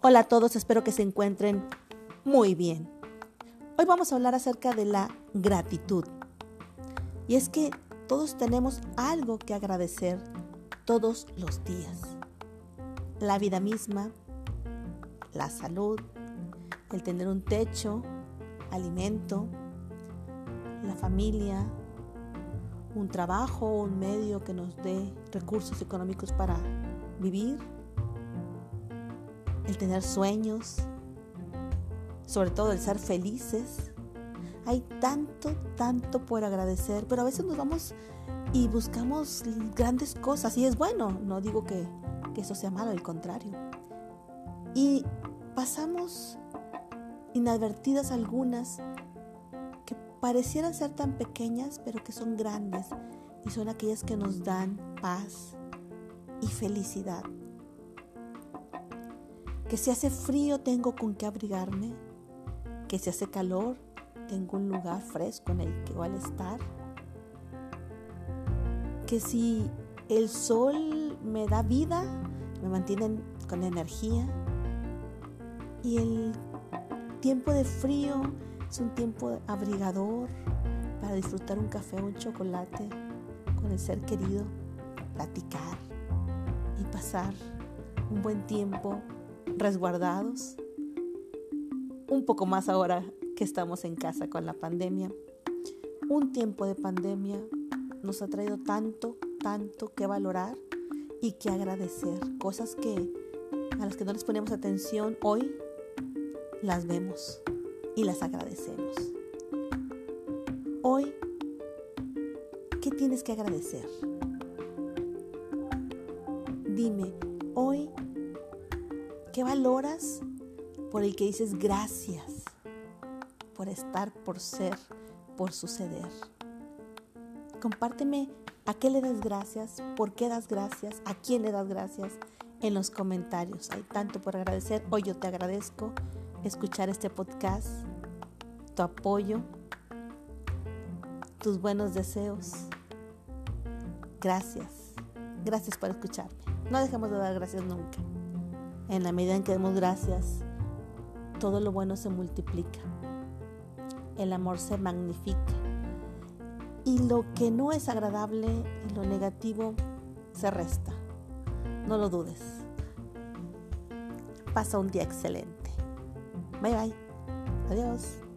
Hola a todos, espero que se encuentren muy bien. Hoy vamos a hablar acerca de la gratitud. Y es que todos tenemos algo que agradecer todos los días. La vida misma, la salud, el tener un techo, alimento, la familia, un trabajo, un medio que nos dé recursos económicos para vivir el tener sueños, sobre todo el ser felices. Hay tanto, tanto por agradecer, pero a veces nos vamos y buscamos grandes cosas y es bueno, no digo que, que eso sea malo, al contrario. Y pasamos inadvertidas algunas que parecieran ser tan pequeñas, pero que son grandes y son aquellas que nos dan paz y felicidad que si hace frío tengo con qué abrigarme, que si hace calor tengo un lugar fresco en el que igual estar, que si el sol me da vida, me mantiene con energía y el tiempo de frío es un tiempo abrigador para disfrutar un café o un chocolate con el ser querido, platicar y pasar un buen tiempo resguardados, un poco más ahora que estamos en casa con la pandemia. Un tiempo de pandemia nos ha traído tanto, tanto que valorar y que agradecer. Cosas que a las que no les ponemos atención hoy las vemos y las agradecemos. Hoy, ¿qué tienes que agradecer? Dime, hoy ¿Qué valoras por el que dices gracias? Por estar, por ser, por suceder. Compárteme a qué le das gracias, por qué das gracias, a quién le das gracias en los comentarios. Hay tanto por agradecer. Hoy yo te agradezco escuchar este podcast, tu apoyo, tus buenos deseos. Gracias. Gracias por escucharme. No dejemos de dar gracias nunca. En la medida en que demos gracias, todo lo bueno se multiplica. El amor se magnifica. Y lo que no es agradable y lo negativo se resta. No lo dudes. Pasa un día excelente. Bye bye. Adiós.